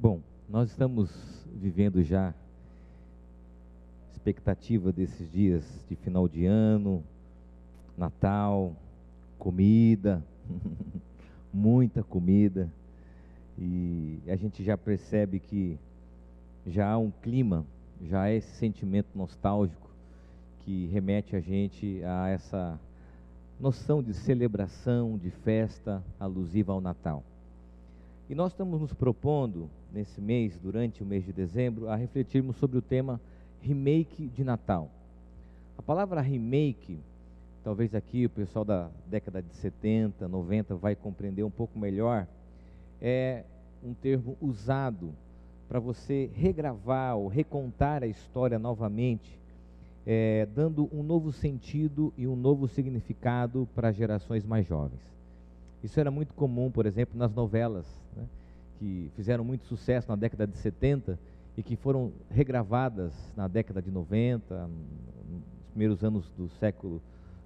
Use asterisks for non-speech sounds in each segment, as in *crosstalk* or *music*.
Bom, nós estamos vivendo já expectativa desses dias de final de ano, Natal, comida, *laughs* muita comida, e a gente já percebe que já há um clima, já há esse sentimento nostálgico que remete a gente a essa noção de celebração, de festa alusiva ao Natal. E nós estamos nos propondo, nesse mês, durante o mês de dezembro, a refletirmos sobre o tema remake de Natal. A palavra remake, talvez aqui o pessoal da década de 70, 90 vai compreender um pouco melhor, é um termo usado para você regravar ou recontar a história novamente, é, dando um novo sentido e um novo significado para gerações mais jovens. Isso era muito comum, por exemplo, nas novelas, que fizeram muito sucesso na década de 70 e que foram regravadas na década de 90, nos primeiros anos do século,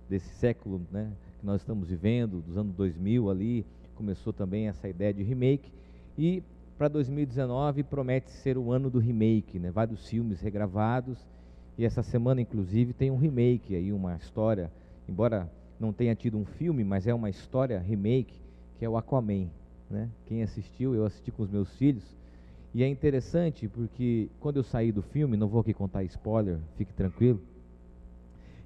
desse século né, que nós estamos vivendo, dos anos 2000 ali, começou também essa ideia de remake. E para 2019 promete ser o ano do remake, né, vários filmes regravados. E essa semana, inclusive, tem um remake aí, uma história, embora não tenha tido um filme, mas é uma história remake, que é o Aquaman. Né? Quem assistiu, eu assisti com os meus filhos. E é interessante porque quando eu saí do filme, não vou aqui contar spoiler, fique tranquilo.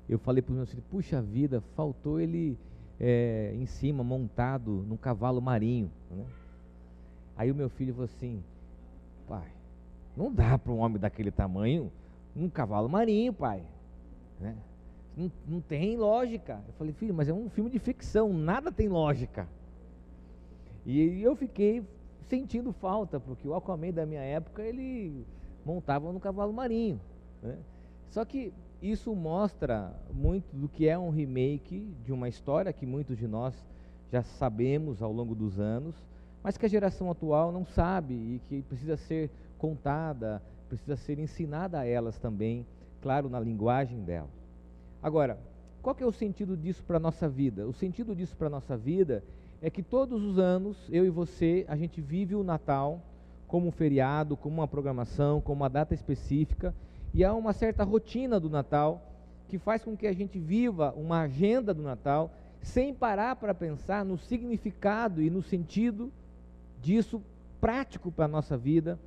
Eu falei para os meus filhos: puxa vida, faltou ele é, em cima, montado num cavalo marinho. Né? Aí o meu filho falou assim: pai, não dá para um homem daquele tamanho um cavalo marinho, pai. Né? Não, não tem lógica. Eu falei, filho, mas é um filme de ficção, nada tem lógica. E eu fiquei sentindo falta, porque o Aquaman da minha época, ele montava no cavalo marinho. Né? Só que isso mostra muito do que é um remake de uma história que muitos de nós já sabemos ao longo dos anos, mas que a geração atual não sabe e que precisa ser contada, precisa ser ensinada a elas também, claro, na linguagem dela. Agora, qual é o sentido disso para a nossa vida? O sentido disso para a nossa vida é que todos os anos, eu e você, a gente vive o Natal como um feriado, como uma programação, como uma data específica, e há uma certa rotina do Natal que faz com que a gente viva uma agenda do Natal sem parar para pensar no significado e no sentido disso prático para a nossa vida,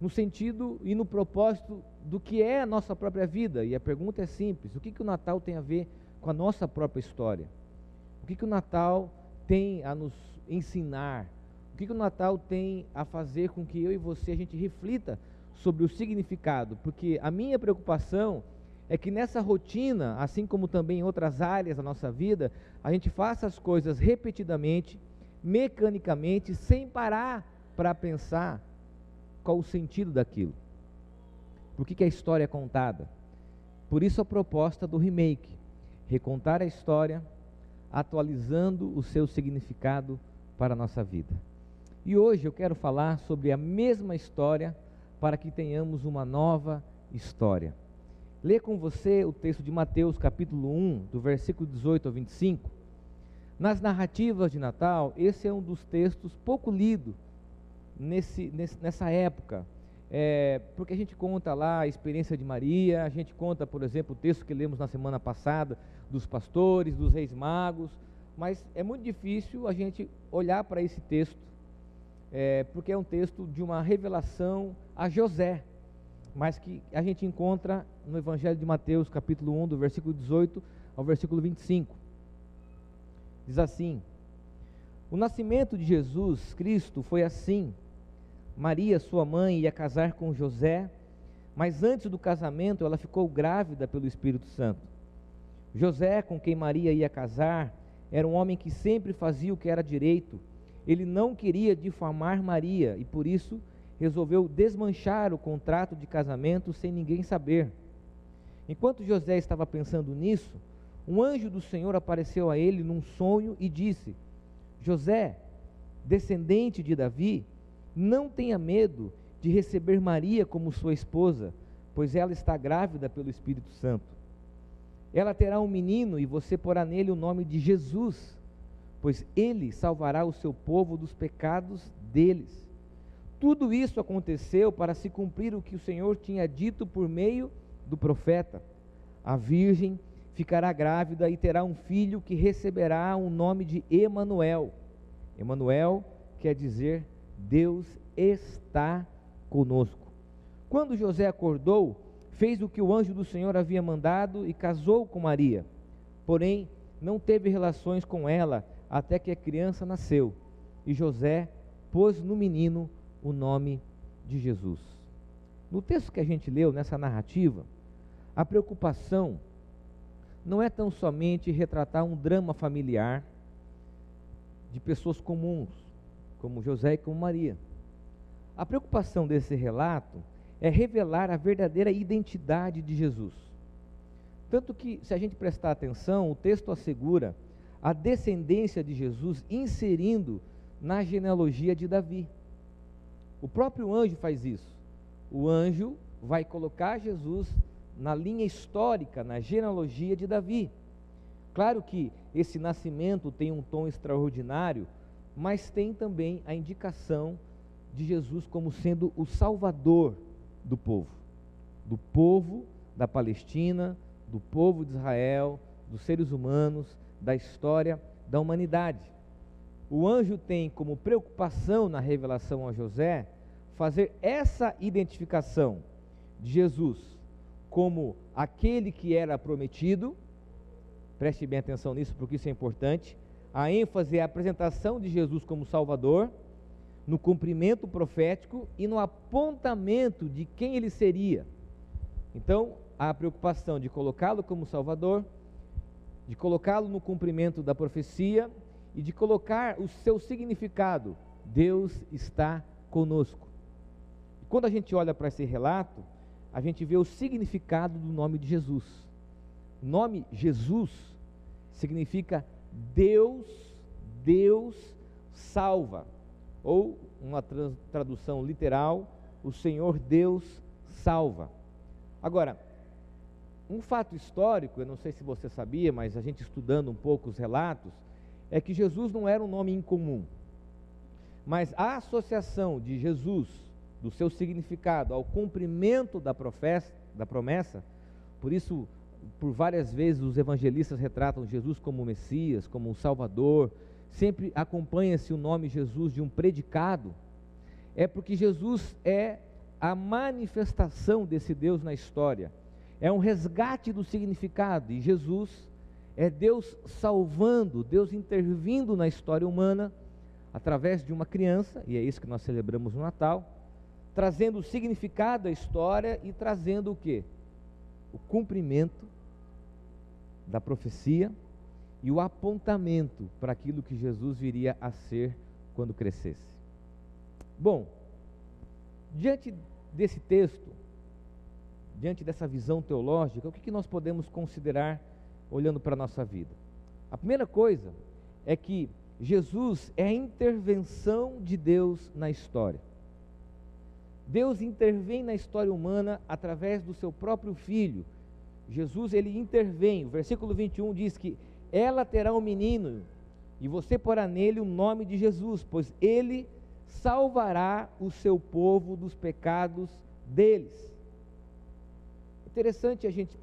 no sentido e no propósito do que é a nossa própria vida. E a pergunta é simples: o que, que o Natal tem a ver com a nossa própria história? O que, que o Natal tem a nos ensinar? O que, que o Natal tem a fazer com que eu e você a gente reflita sobre o significado? Porque a minha preocupação é que nessa rotina, assim como também em outras áreas da nossa vida, a gente faça as coisas repetidamente, mecanicamente, sem parar para pensar qual o sentido daquilo. Por que, que a história é contada? Por isso a proposta do remake: recontar a história, atualizando o seu significado para a nossa vida. E hoje eu quero falar sobre a mesma história para que tenhamos uma nova história. Lê com você o texto de Mateus, capítulo 1, do versículo 18 ao 25. Nas narrativas de Natal, esse é um dos textos pouco lido nesse, nessa época, é, porque a gente conta lá a experiência de Maria, a gente conta, por exemplo, o texto que lemos na semana passada dos pastores, dos reis magos, mas é muito difícil a gente olhar para esse texto, é, porque é um texto de uma revelação a José, mas que a gente encontra no Evangelho de Mateus, capítulo 1, do versículo 18 ao versículo 25. Diz assim: O nascimento de Jesus Cristo foi assim. Maria, sua mãe, ia casar com José, mas antes do casamento ela ficou grávida pelo Espírito Santo. José, com quem Maria ia casar, era um homem que sempre fazia o que era direito. Ele não queria difamar Maria e por isso resolveu desmanchar o contrato de casamento sem ninguém saber. Enquanto José estava pensando nisso, um anjo do Senhor apareceu a ele num sonho e disse: José, descendente de Davi, não tenha medo de receber Maria como sua esposa, pois ela está grávida pelo Espírito Santo. Ela terá um menino e você porá nele o nome de Jesus, pois ele salvará o seu povo dos pecados deles. tudo isso aconteceu para se cumprir o que o Senhor tinha dito por meio do profeta. A virgem ficará grávida e terá um filho que receberá o nome de Emanuel. Emanuel quer dizer Deus está conosco. Quando José acordou, fez o que o anjo do Senhor havia mandado e casou com Maria. Porém, não teve relações com ela até que a criança nasceu. E José pôs no menino o nome de Jesus. No texto que a gente leu, nessa narrativa, a preocupação não é tão somente retratar um drama familiar de pessoas comuns, como José e como Maria. A preocupação desse relato é revelar a verdadeira identidade de Jesus. Tanto que, se a gente prestar atenção, o texto assegura a descendência de Jesus inserindo na genealogia de Davi. O próprio anjo faz isso. O anjo vai colocar Jesus na linha histórica, na genealogia de Davi. Claro que esse nascimento tem um tom extraordinário, mas tem também a indicação de Jesus como sendo o salvador do povo, do povo da Palestina, do povo de Israel, dos seres humanos, da história da humanidade. O anjo tem como preocupação na revelação a José fazer essa identificação de Jesus como aquele que era prometido, preste bem atenção nisso porque isso é importante. A ênfase é a apresentação de Jesus como Salvador, no cumprimento profético e no apontamento de quem ele seria. Então, há a preocupação de colocá-lo como Salvador, de colocá-lo no cumprimento da profecia e de colocar o seu significado: Deus está conosco. Quando a gente olha para esse relato, a gente vê o significado do nome de Jesus. O nome Jesus significa Deus, Deus salva. Ou uma tradução literal, o Senhor Deus salva. Agora, um fato histórico, eu não sei se você sabia, mas a gente estudando um pouco os relatos, é que Jesus não era um nome incomum. Mas a associação de Jesus do seu significado ao cumprimento da, professa, da promessa, por isso, por várias vezes os evangelistas retratam Jesus como Messias, como um Salvador, sempre acompanha-se o nome Jesus de um predicado, é porque Jesus é a manifestação desse Deus na história, é um resgate do significado, e Jesus é Deus salvando, Deus intervindo na história humana através de uma criança, e é isso que nós celebramos no Natal, trazendo o significado da história e trazendo o que? O cumprimento da profecia e o apontamento para aquilo que Jesus viria a ser quando crescesse. Bom, diante desse texto, diante dessa visão teológica, o que, que nós podemos considerar olhando para a nossa vida? A primeira coisa é que Jesus é a intervenção de Deus na história. Deus intervém na história humana através do seu próprio filho. Jesus, ele intervém. O versículo 21 diz que ela terá um menino e você porá nele o nome de Jesus, pois ele salvará o seu povo dos pecados deles. Interessante a gente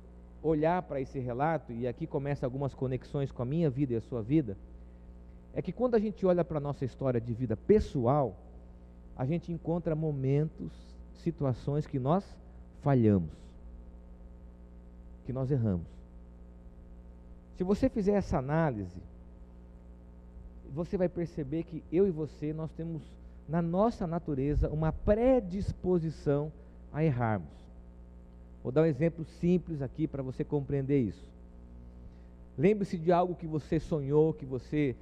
olhar para esse relato, e aqui começa algumas conexões com a minha vida e a sua vida, é que quando a gente olha para a nossa história de vida pessoal, a gente encontra momentos, situações que nós falhamos, que nós erramos. Se você fizer essa análise, você vai perceber que eu e você nós temos na nossa natureza uma predisposição a errarmos. Vou dar um exemplo simples aqui para você compreender isso. Lembre-se de algo que você sonhou, que você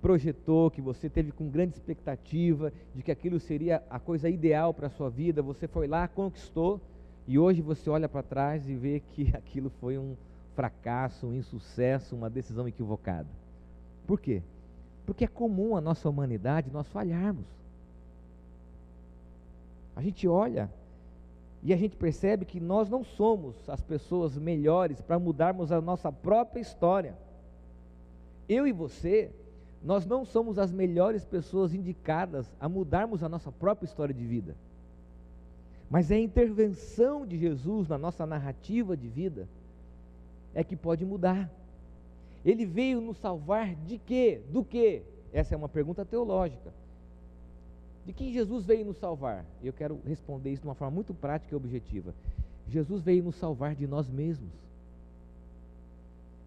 projetou, que você teve com grande expectativa de que aquilo seria a coisa ideal para a sua vida, você foi lá, conquistou, e hoje você olha para trás e vê que *laughs* aquilo foi um fracasso, um insucesso, uma decisão equivocada. Por quê? Porque é comum a nossa humanidade nós falharmos. A gente olha e a gente percebe que nós não somos as pessoas melhores para mudarmos a nossa própria história. Eu e você nós não somos as melhores pessoas indicadas a mudarmos a nossa própria história de vida. Mas é a intervenção de Jesus na nossa narrativa de vida é que pode mudar. Ele veio nos salvar de quê? Do quê? Essa é uma pergunta teológica. De quem Jesus veio nos salvar? Eu quero responder isso de uma forma muito prática e objetiva. Jesus veio nos salvar de nós mesmos.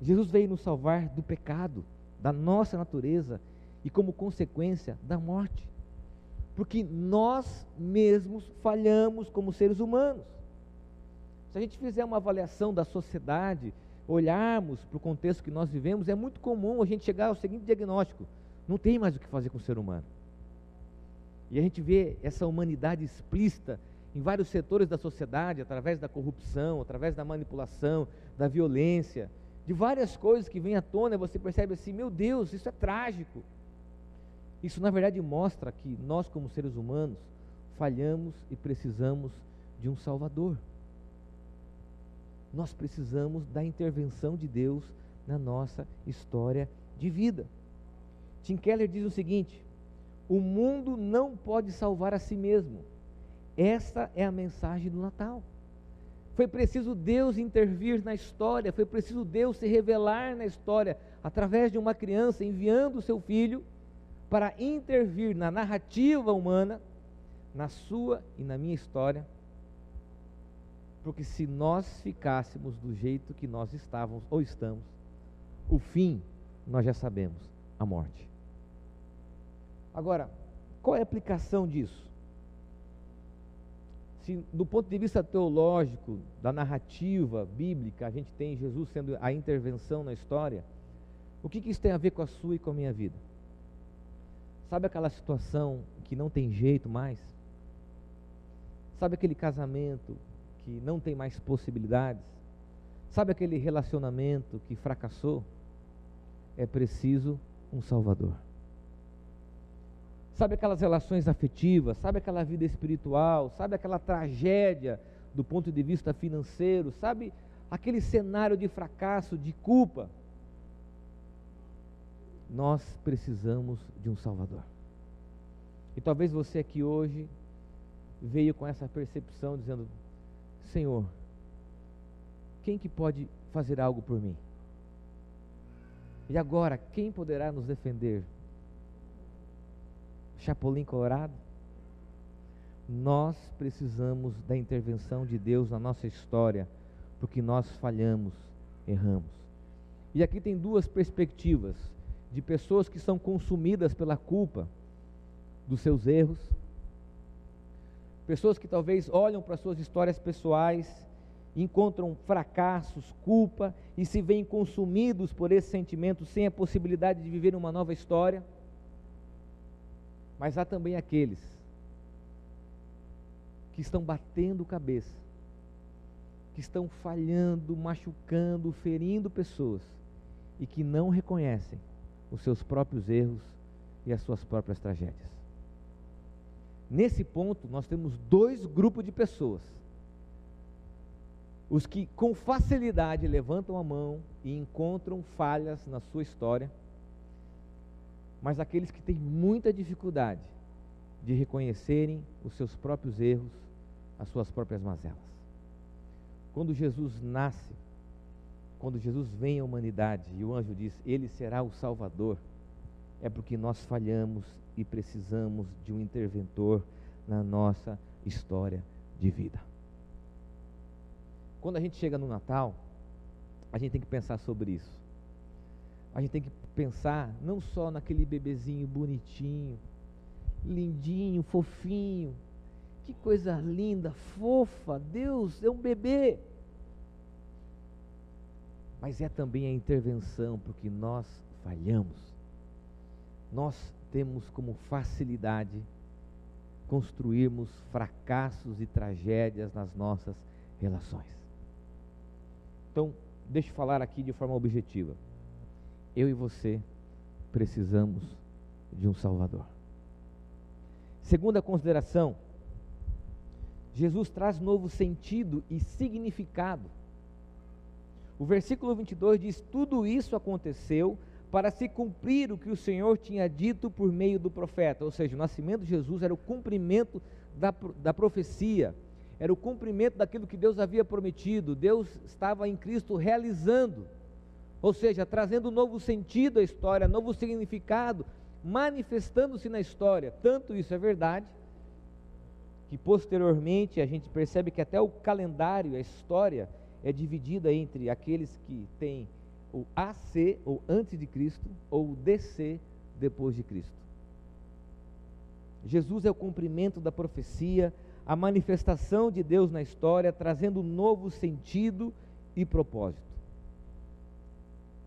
Jesus veio nos salvar do pecado da nossa natureza e, como consequência, da morte. Porque nós mesmos falhamos como seres humanos. Se a gente fizer uma avaliação da sociedade, olharmos para o contexto que nós vivemos, é muito comum a gente chegar ao seguinte diagnóstico: não tem mais o que fazer com o ser humano. E a gente vê essa humanidade explícita em vários setores da sociedade, através da corrupção, através da manipulação, da violência, de várias coisas que vêm à tona, você percebe assim: meu Deus, isso é trágico. Isso, na verdade, mostra que nós, como seres humanos, falhamos e precisamos de um Salvador. Nós precisamos da intervenção de Deus na nossa história de vida. Tim Keller diz o seguinte: o mundo não pode salvar a si mesmo. Essa é a mensagem do Natal. Foi preciso Deus intervir na história, foi preciso Deus se revelar na história através de uma criança enviando o seu filho para intervir na narrativa humana, na sua e na minha história. Porque se nós ficássemos do jeito que nós estávamos ou estamos, o fim nós já sabemos, a morte. Agora, qual é a aplicação disso? se do ponto de vista teológico, da narrativa bíblica, a gente tem Jesus sendo a intervenção na história, o que, que isso tem a ver com a sua e com a minha vida? Sabe aquela situação que não tem jeito mais? Sabe aquele casamento que não tem mais possibilidades? Sabe aquele relacionamento que fracassou? É preciso um Salvador. Sabe aquelas relações afetivas, sabe aquela vida espiritual, sabe aquela tragédia do ponto de vista financeiro, sabe aquele cenário de fracasso, de culpa. Nós precisamos de um Salvador. E talvez você aqui hoje veio com essa percepção dizendo: Senhor, quem que pode fazer algo por mim? E agora, quem poderá nos defender Chapolin Colorado? Nós precisamos da intervenção de Deus na nossa história, porque nós falhamos, erramos. E aqui tem duas perspectivas de pessoas que são consumidas pela culpa dos seus erros, pessoas que talvez olham para suas histórias pessoais, encontram fracassos, culpa e se veem consumidos por esse sentimento sem a possibilidade de viver uma nova história. Mas há também aqueles que estão batendo cabeça, que estão falhando, machucando, ferindo pessoas e que não reconhecem os seus próprios erros e as suas próprias tragédias. Nesse ponto, nós temos dois grupos de pessoas. Os que com facilidade levantam a mão e encontram falhas na sua história mas aqueles que têm muita dificuldade de reconhecerem os seus próprios erros, as suas próprias mazelas. Quando Jesus nasce, quando Jesus vem à humanidade e o anjo diz, Ele será o Salvador, é porque nós falhamos e precisamos de um interventor na nossa história de vida. Quando a gente chega no Natal, a gente tem que pensar sobre isso. A gente tem que pensar não só naquele bebezinho bonitinho, lindinho, fofinho. Que coisa linda, fofa. Deus é um bebê. Mas é também a intervenção, porque nós falhamos. Nós temos como facilidade construirmos fracassos e tragédias nas nossas relações. Então, deixa eu falar aqui de forma objetiva eu e você precisamos de um Salvador. Segunda consideração, Jesus traz novo sentido e significado. O versículo 22 diz: Tudo isso aconteceu para se cumprir o que o Senhor tinha dito por meio do profeta. Ou seja, o nascimento de Jesus era o cumprimento da, da profecia, era o cumprimento daquilo que Deus havia prometido. Deus estava em Cristo realizando, ou seja, trazendo novo sentido à história, novo significado, manifestando-se na história. Tanto isso é verdade, que posteriormente a gente percebe que até o calendário, a história, é dividida entre aqueles que têm o AC, ou antes de Cristo, ou o DC, depois de Cristo. Jesus é o cumprimento da profecia, a manifestação de Deus na história, trazendo novo sentido e propósito.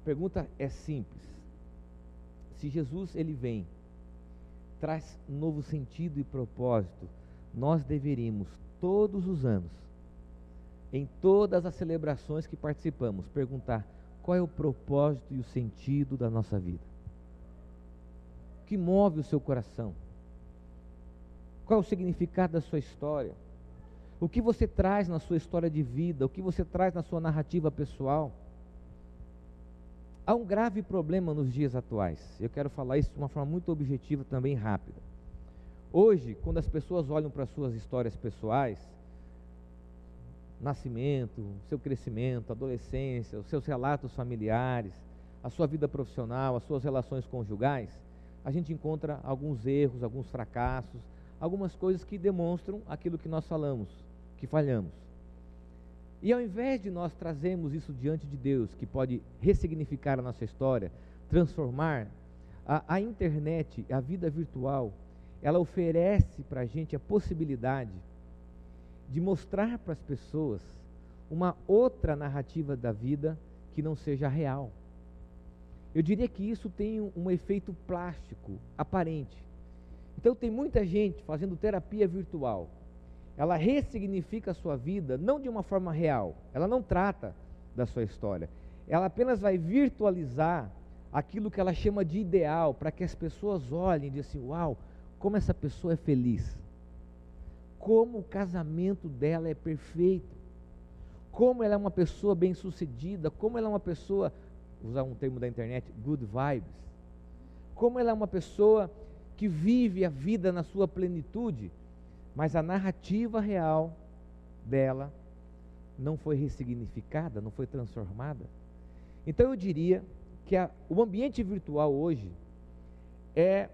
A pergunta é simples. Se Jesus ele vem, traz novo sentido e propósito, nós deveríamos todos os anos, em todas as celebrações que participamos, perguntar: qual é o propósito e o sentido da nossa vida? O que move o seu coração? Qual é o significado da sua história? O que você traz na sua história de vida? O que você traz na sua narrativa pessoal? Há um grave problema nos dias atuais. Eu quero falar isso de uma forma muito objetiva, também rápida. Hoje, quando as pessoas olham para suas histórias pessoais, nascimento, seu crescimento, adolescência, os seus relatos familiares, a sua vida profissional, as suas relações conjugais, a gente encontra alguns erros, alguns fracassos, algumas coisas que demonstram aquilo que nós falamos, que falhamos. E ao invés de nós trazermos isso diante de Deus, que pode ressignificar a nossa história, transformar, a, a internet, a vida virtual, ela oferece para a gente a possibilidade de mostrar para as pessoas uma outra narrativa da vida que não seja real. Eu diria que isso tem um, efeito plástico aparente. Então tem muita gente fazendo terapia virtual. Ela ressignifica a sua vida não de uma forma real. Ela não trata da sua história. Ela apenas vai virtualizar aquilo que ela chama de ideal para que as pessoas olhem e digam assim: "Uau, como essa pessoa é feliz" como o casamento dela é perfeito, como ela é uma pessoa bem-sucedida, como ela é uma pessoa, usar um termo da internet, good vibes, como ela é uma pessoa que vive a vida na sua plenitude, mas a narrativa real dela não foi ressignificada, não foi transformada. Então eu diria que a, o ambiente virtual hoje é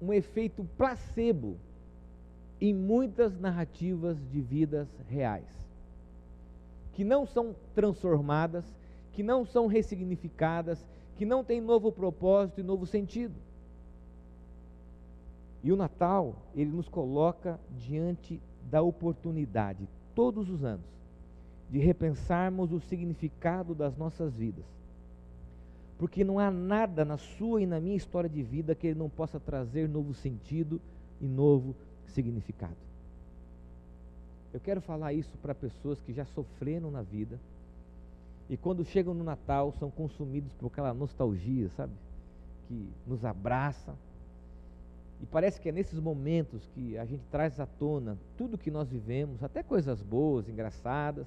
um efeito placebo em muitas narrativas de vidas reais, que não são transformadas, que não são ressignificadas, que não têm novo propósito e novo sentido. E o Natal, ele nos coloca diante da oportunidade, todos os anos, de repensarmos o significado das nossas vidas. Porque não há nada na sua e na minha história de vida que ele não possa trazer novo sentido e novo significado. Eu quero falar isso para pessoas que já sofreram na vida e quando chegam no Natal são consumidos por aquela nostalgia, sabe? Que nos abraça. E parece que é nesses momentos que a gente traz à tona tudo que nós vivemos, até coisas boas, engraçadas,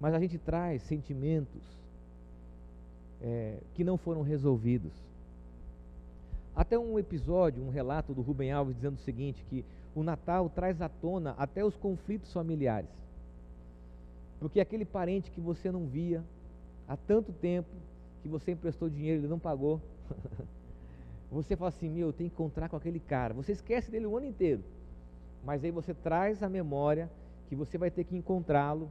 mas a gente traz sentimentos é, que não foram resolvidos. Até um episódio, um relato do Rubem Alves dizendo o seguinte: que o Natal traz à tona até os conflitos familiares. Porque aquele parente que você não via há tanto tempo, que você emprestou dinheiro e ele não pagou, *laughs* você fala assim: meu, eu tenho que encontrar com aquele cara. Você esquece dele o ano inteiro, mas aí você traz à memória que você vai ter que encontrá-lo,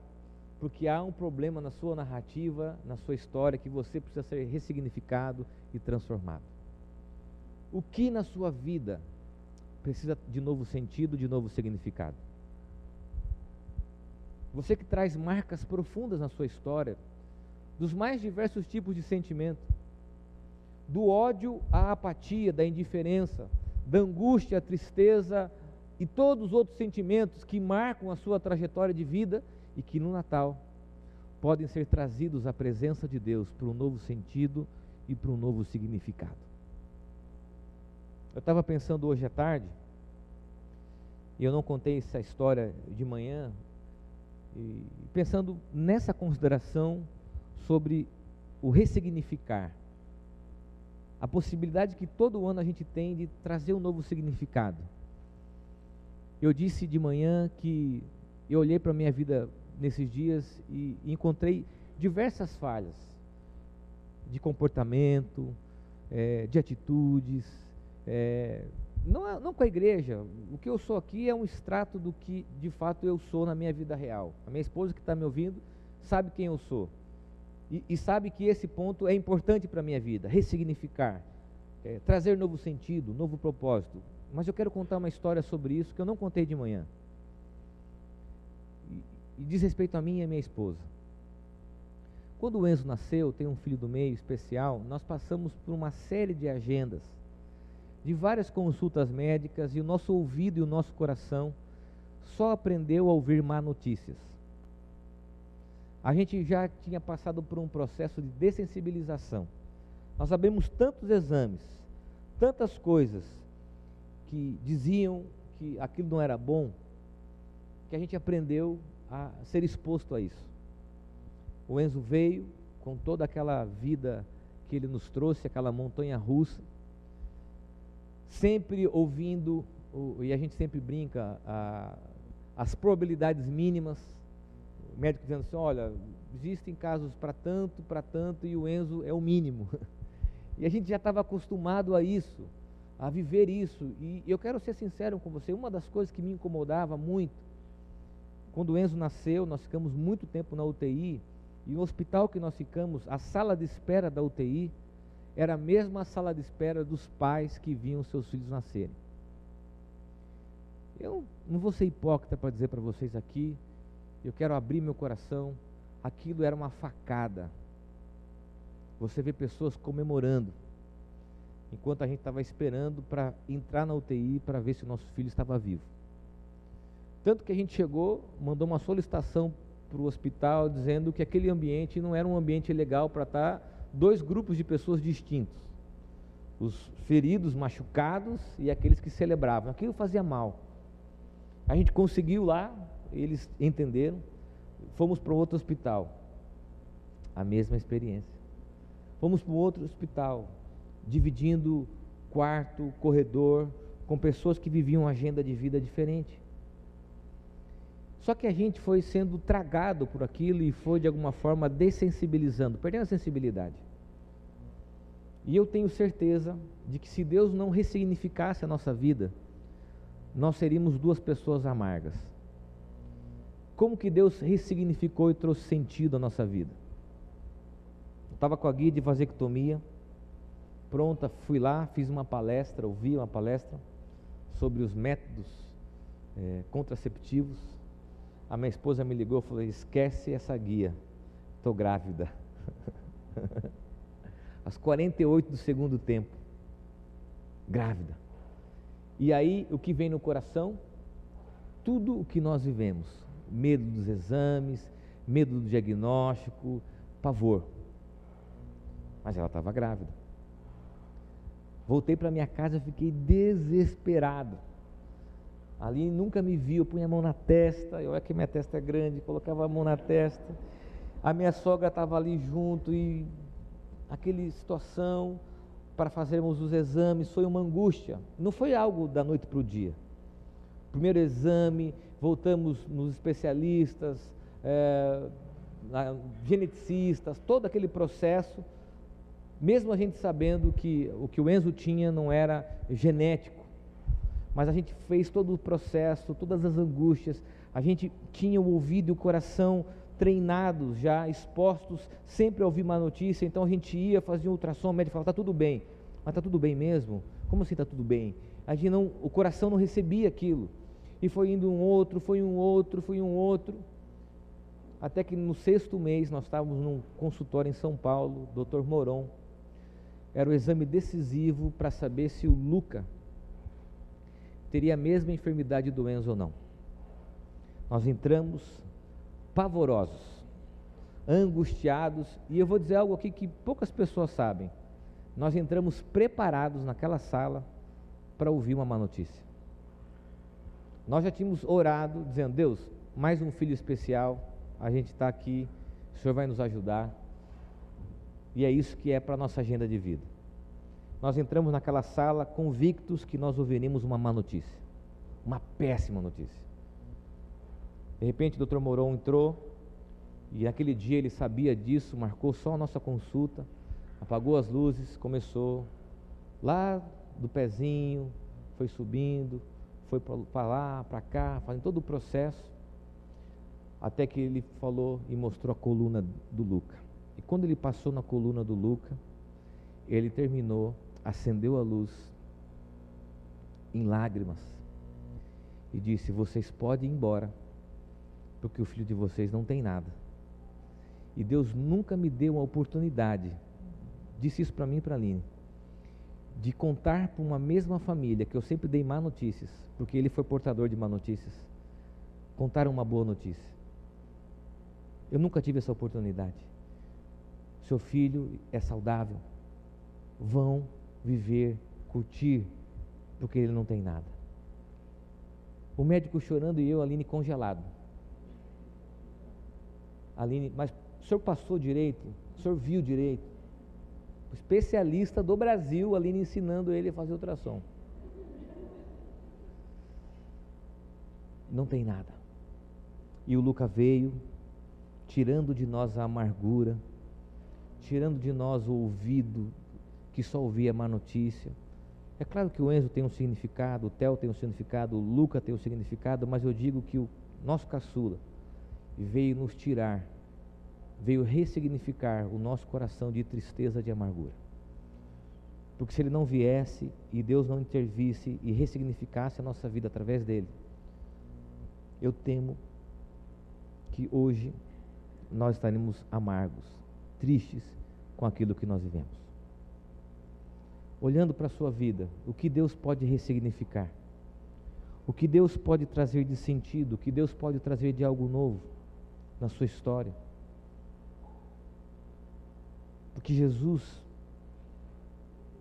porque há um problema na sua narrativa, na sua história, que você precisa ser ressignificado e transformado. O que na sua vida precisa de novo sentido, de novo significado. Você que traz marcas profundas na sua história, dos mais diversos tipos de sentimento, do ódio à apatia, da indiferença, da angústia à tristeza e todos os outros sentimentos que marcam a sua trajetória de vida e que no Natal podem ser trazidos à presença de Deus para um novo sentido e para um novo significado. Eu estava pensando hoje à tarde, e eu não contei essa história de manhã, e pensando nessa consideração sobre o ressignificar. a possibilidade que todo ano a gente tem de trazer um novo significado. Eu disse de manhã que eu olhei para a minha vida nesses dias e encontrei diversas falhas de comportamento, é, de atitudes, é, não, é, não com a igreja. O que eu sou aqui é um extrato do que de fato eu sou na minha vida real. A minha esposa que está me ouvindo sabe quem eu sou. E, e sabe que esse ponto é importante para a minha vida, ressignificar, é, trazer novo sentido, novo propósito. Mas eu quero contar uma história sobre isso que eu não contei de manhã. E, e diz respeito a mim e a minha esposa. Quando o Enzo nasceu, tem um filho do meio especial, nós passamos por uma série de agendas, de várias consultas médicas, e o nosso ouvido e o nosso coração só aprendeu a ouvir má notícias. A gente já tinha passado por um processo de dessensibilização. Nós sabemos tantos exames, tantas coisas que diziam que aquilo não era bom, que a gente aprendeu a ser exposto a isso. O Enzo veio com toda aquela vida que ele nos trouxe, aquela montanha russa, sempre ouvindo, e a gente sempre brinca, a, as probabilidades mínimas, o médico dizendo assim, olha, existem casos para tanto, para tanto, e o Enzo é o mínimo. *laughs* E a gente já estava acostumado a isso, a viver isso. E eu quero ser sincero com você, uma das coisas que me incomodava muito, quando o Enzo nasceu, nós ficamos muito tempo na UTI, e no hospital que nós ficamos, a sala de espera da UTI era a mesma sala de espera dos pais que viam seus filhos nascerem. Eu não vou ser hipócrita para dizer para vocês aqui, eu quero abrir meu coração, aquilo era uma facada. Você vê pessoas comemorando, enquanto a gente estava esperando para entrar na UTI para ver se o nosso filho estava vivo. Tanto que a gente chegou, mandou uma solicitação para o hospital dizendo que aquele ambiente não era um ambiente legal para estar tá dois grupos de pessoas distintos. Os feridos, machucados e aqueles que celebravam. Aquilo fazia mal. A gente conseguiu lá, eles entenderam, fomos para outro hospital. A mesma experiência. Fomos para outro hospital, dividindo quarto, corredor, com pessoas que viviam uma agenda de vida diferente. Só que a gente foi sendo tragado por aquilo e foi de alguma forma dessensibilizando, perdendo a sensibilidade. E eu tenho certeza de que se Deus não ressignificasse a nossa vida, nós seríamos duas pessoas amargas. Como que Deus ressignificou e trouxe sentido à nossa vida? Eu estava com a guia de vasectomia, pronta, fui lá, fiz uma palestra, ouvi uma palestra sobre os métodos é, contraceptivos a minha esposa me ligou e falou: esquece essa guia, estou grávida. *laughs* Às 48 do segundo tempo, grávida. E aí o que vem no coração? Tudo o que nós vivemos: medo dos exames, medo do diagnóstico, pavor. Mas ela estava grávida. Voltei para minha casa e fiquei desesperado Ali nunca me viu, eu punha a mão na testa, é que minha testa é grande, colocava a mão na testa. A minha sogra estava ali junto e aquela situação para fazermos os exames foi uma angústia. Não foi algo da noite para o dia. Primeiro exame, voltamos nos especialistas, é, geneticistas, todo aquele processo, mesmo a gente sabendo que o que o Enzo tinha não era genético mas a gente fez todo o processo, todas as angústias, a gente tinha o ouvido e o coração treinados já, expostos sempre a ouvir uma notícia, então a gente ia, fazia um ultrassom, o médico falava, está tudo bem, mas está tudo bem mesmo? Como assim está tudo bem? A gente não, o coração não recebia aquilo, e foi indo um outro, foi um outro, foi um outro, até que no sexto mês nós estávamos num consultório em São Paulo, Dr. Moron, era o exame decisivo para saber se o Luca teria a mesma enfermidade do Enzo ou não. Nós entramos pavorosos, angustiados, e eu vou dizer algo aqui que poucas pessoas sabem. Nós entramos preparados naquela sala para ouvir uma má notícia. Nós já tínhamos orado, dizendo: Deus, mais um filho especial, a gente está aqui, o Senhor vai nos ajudar. E é isso que é para a nossa agenda de vida. Nós entramos naquela sala convictos que nós ouviríamos uma má notícia, uma péssima notícia. De repente, o Dr. Moron entrou e naquele dia ele sabia disso, marcou só a nossa consulta, apagou as luzes, começou lá do pezinho, foi subindo, foi para lá, para cá, fazendo todo o processo, até que ele falou e mostrou a coluna do Luca. E quando ele passou na coluna do Luca, ele terminou acendeu a luz em lágrimas e disse: Vocês podem ir embora, porque o filho de vocês não tem nada. E Deus nunca me deu uma oportunidade, disse isso para mim e para a Aline, de contar para uma mesma família que eu sempre dei má notícias, porque ele foi portador de má notícias, contar uma boa notícia. Eu nunca tive essa oportunidade. Seu filho é saudável. Vão viver, curtir, porque ele não tem nada. O médico chorando e eu, Aline, congelado. Aline, mas o senhor passou direito? O senhor viu direito? O especialista do Brasil, Aline ensinando ele a fazer ultrassom. Não tem nada. E o Luca veio, tirando de nós a amargura, tirando de nós o ouvido que só ouvia má notícia. É claro que o Enzo tem um significado, o Theo tem um significado, o Luca tem um significado, mas eu digo que o nosso caçula veio nos tirar, veio ressignificar o nosso coração de tristeza, de amargura. Porque se ele não viesse e Deus não intervisse e ressignificasse a nossa vida através dele, eu temo que hoje nós estaremos amargos, tristes com aquilo que nós vivemos olhando para a sua vida, o que Deus pode ressignificar, o que Deus pode trazer de sentido, o que Deus pode trazer de algo novo na sua história. Porque Jesus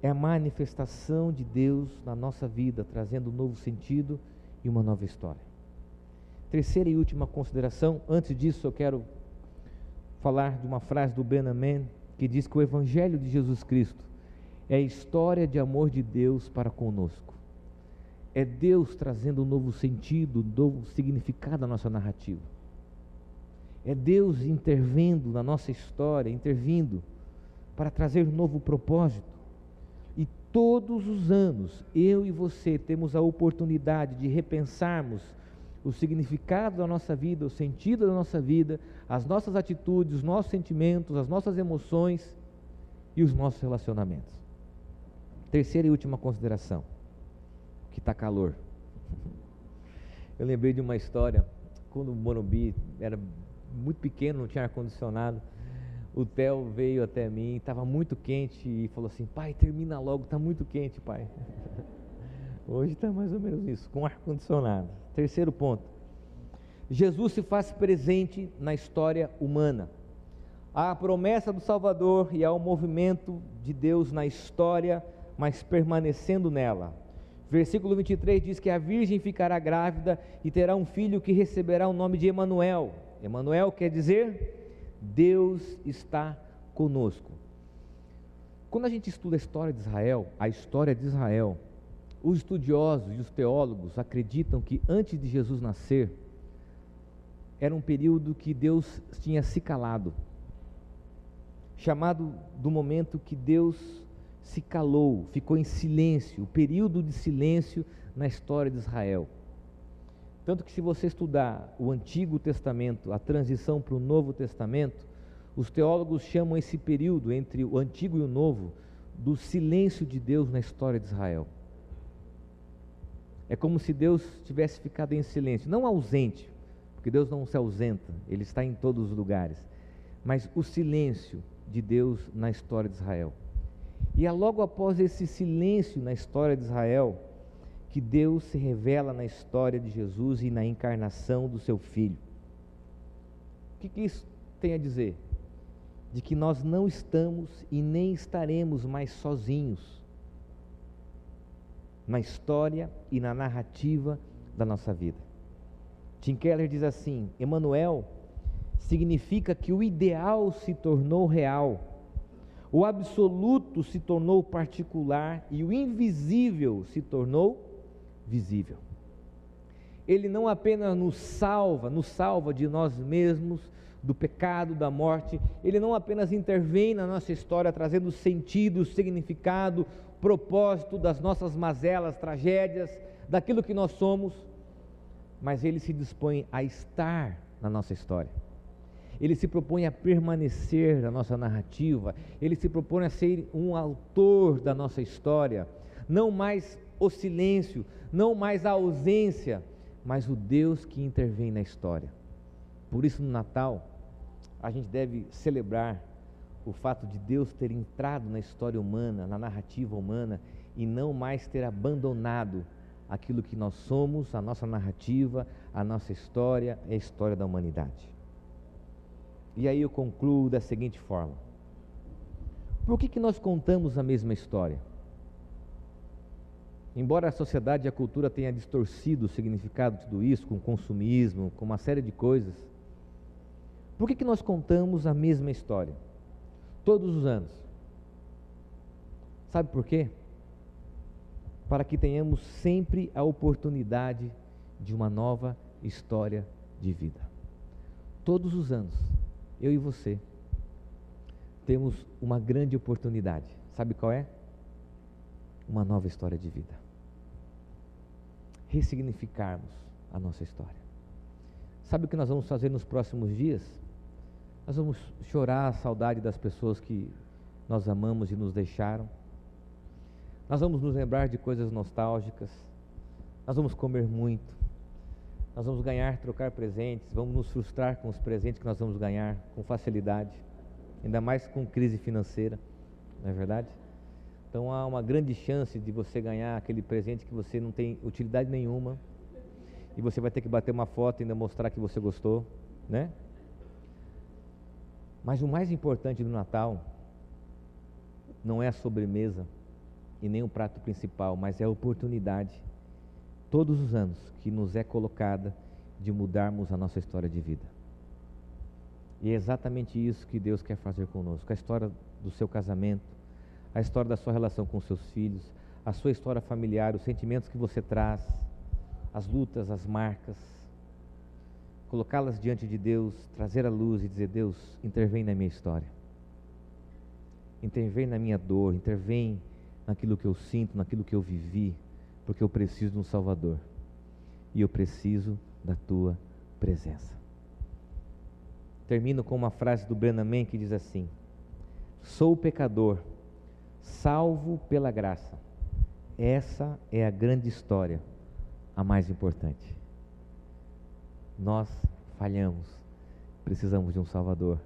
é a manifestação de Deus na nossa vida, trazendo um novo sentido e uma nova história. Terceira e última consideração, antes disso eu quero falar de uma frase do Ben Amen, que diz que o Evangelho de Jesus Cristo é a história de amor de Deus para conosco. É Deus trazendo um novo sentido, um novo significado à nossa narrativa. É Deus intervindo na nossa história, intervindo para trazer um novo propósito. E todos os anos, eu e você temos a oportunidade de repensarmos o significado da nossa vida, o sentido da nossa vida, as nossas atitudes, os nossos sentimentos, as nossas emoções e os nossos relacionamentos. Terceira e última consideração, que está calor. *laughs* Eu lembrei de uma história, quando o Morumbi era muito pequeno, não tinha ar-condicionado, o Theo veio até mim, estava muito quente e falou assim, pai, termina logo, está muito quente, pai. *laughs* Hoje está mais ou menos isso, com ar-condicionado. Terceiro ponto, Jesus se faz presente na história humana. Há a promessa do Salvador e há o movimento de Deus na história mas permanecendo nela. Versículo 23 diz que a virgem ficará grávida e terá um filho que receberá o nome de Emanuel. Emanuel quer dizer Deus está conosco. Quando a gente estuda a história de Israel, a história de Israel, os estudiosos e os teólogos acreditam que antes de Jesus nascer, era um período que Deus tinha se calado, chamado do momento que Deus se calou, ficou em silêncio, o período de silêncio na história de Israel. Tanto que, se você estudar o Antigo Testamento, a transição para o Novo Testamento, os teólogos chamam esse período entre o Antigo e o Novo do silêncio de Deus na história de Israel. É como se Deus tivesse ficado em silêncio, não ausente, porque Deus não se ausenta, Ele está em todos os lugares, mas o silêncio de Deus na história de Israel. E é logo após esse silêncio na história de Israel que Deus se revela na história de Jesus e na encarnação do seu Filho. O que, que isso tem a dizer? De que nós não estamos e nem estaremos mais sozinhos na história e na narrativa da nossa vida. Tim Keller diz assim: Emmanuel significa que o ideal se tornou real O absoluto se tornou particular e o invisível se tornou visível. Ele não apenas nos salva, nos salva de nós mesmos, do pecado, da morte, ele não apenas intervém na nossa história, trazendo sentido, significado, propósito das nossas mazelas, tragédias, daquilo que nós somos, mas ele se dispõe a estar na nossa história. Ele se propõe a permanecer na nossa narrativa, ele se propõe a ser um autor da nossa história, não mais o silêncio, não mais a ausência, mas o Deus que intervém na história. Por isso, no Natal, a gente deve celebrar o fato de Deus ter entrado na história humana, na narrativa humana, e não mais ter abandonado aquilo que nós somos, a nossa narrativa, a nossa história, a história da humanidade. E aí eu concluo da seguinte forma: por que, que nós contamos a mesma história? Embora a sociedade e a cultura tenha distorcido o significado de tudo isso, com consumismo, com uma série de coisas, por que, que nós contamos a mesma história? Todos os anos. Sabe por quê? Para que tenhamos sempre a oportunidade de uma nova história de vida. Todos os anos, eu e você, temos uma grande oportunidade. Sabe qual é? Uma nova história de vida ressignificarmos a nossa história. Sabe o que nós vamos fazer nos próximos dias? Nós vamos chorar a saudade das pessoas que nós amamos e nos deixaram. Nós vamos nos lembrar de coisas nostálgicas. Nós vamos comer muito. Nós vamos ganhar, trocar presentes. Vamos nos frustrar com os presentes que nós vamos ganhar com facilidade. Ainda mais com crise financeira. Não é verdade? Então há uma grande chance de você ganhar aquele presente que você não tem utilidade nenhuma e você vai ter que bater uma foto e ainda mostrar que você gostou, né? Mas o mais importante do Natal não é a sobremesa e nem o prato principal, mas é a oportunidade, todos os anos, que nos é colocada de mudarmos a nossa história de vida. E é exatamente isso que Deus quer fazer conosco. A história do seu casamento, a história da sua relação com seus filhos, a sua história familiar, os sentimentos que você traz, as lutas, as marcas, colocá-las diante de Deus, trazer a luz e dizer: Deus, intervém na minha história, intervém na minha dor, intervém naquilo que eu sinto, naquilo que eu vivi, porque eu preciso de um Salvador e eu preciso da tua presença. Termino com uma frase do Brennan Mann que diz assim: Sou pecador salvo pela graça. Essa é a grande história, a mais importante. Nós falhamos, precisamos de um Salvador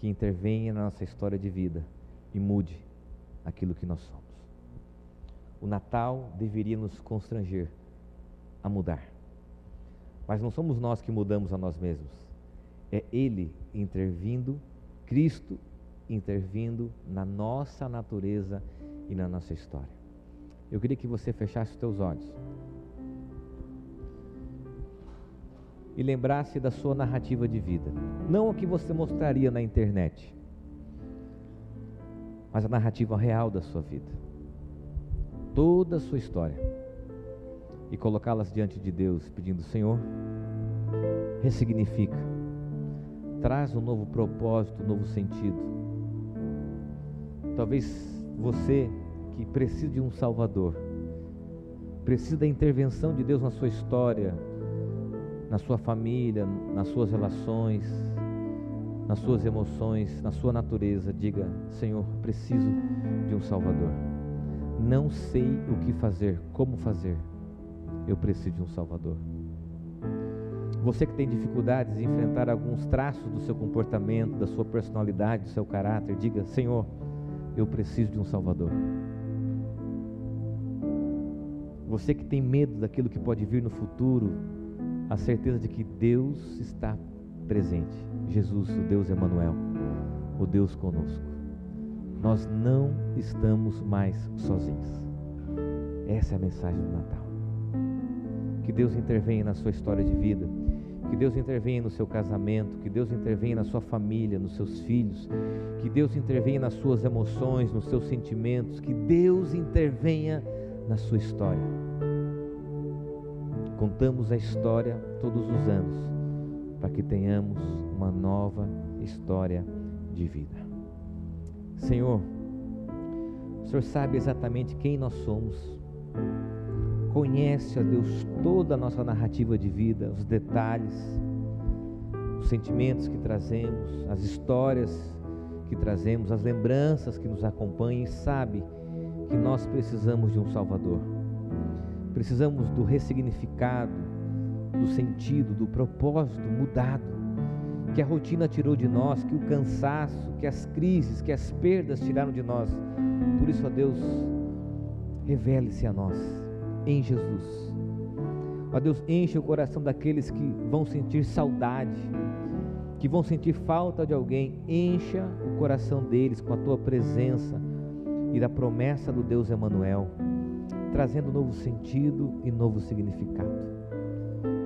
que intervenha na nossa história de vida e mude aquilo que nós somos. O Natal deveria nos constranger a mudar. Mas não somos nós que mudamos a nós mesmos. É Ele intervindo, Cristo intervindo na nossa natureza e na nossa história. Eu queria que você fechasse os teus olhos e lembrasse da sua narrativa de vida, não o que você mostraria na internet, mas a narrativa real da sua vida, toda a sua história, e colocá-las diante de Deus, pedindo: Senhor, ressignifica, traz um novo propósito, um novo sentido Talvez você que precisa de um Salvador, precisa da intervenção de Deus na sua história, na sua família, nas suas relações, nas suas emoções, na sua natureza. Diga: Senhor, preciso de um Salvador. Não sei o que fazer, como fazer. Eu preciso de um Salvador. Você que tem dificuldades em enfrentar alguns traços do seu comportamento, da sua personalidade, do seu caráter, diga: Senhor, eu preciso de um Salvador. Você que tem medo daquilo que pode vir no futuro, a certeza de que Deus está presente. Jesus, o Deus Emanuel, o Deus conosco. Nós não estamos mais sozinhos. Essa é a mensagem do Natal. Que Deus intervenha na sua história de vida Que Deus intervenha no seu casamento, que Deus intervenha na sua família, nos seus filhos, que Deus intervenha nas suas emoções, nos seus sentimentos, que Deus intervenha na sua história. Contamos a história todos os anos para que tenhamos uma nova história de vida. Senhor, o Senhor sabe exatamente quem nós somos conhece, ó Deus, toda a nossa narrativa de vida, os detalhes, os sentimentos que trazemos, as histórias que trazemos, as lembranças que nos acompanham e sabe que nós precisamos de um Salvador. Precisamos do ressignificado, do sentido, do propósito mudado, que a rotina tirou de nós, que o cansaço, que as crises, que as perdas tiraram de nós. Por isso, ó Deus, revele-se a nós em Jesus. Ó Deus, enche o coração daqueles que vão sentir saudade, que vão sentir falta de alguém. Encha o coração deles com a tua presença e da promessa do Deus Emanuel, trazendo novo sentido e novo significado.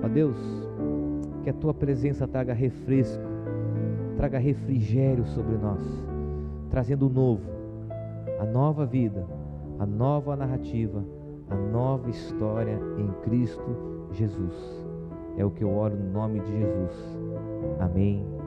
Ó Deus, que a tua presença traga refresco, traga refrigério sobre nós, trazendo o novo, a nova vida, a nova narrativa a nova história em Cristo Jesus. É o que eu oro no nome de Jesus. Amém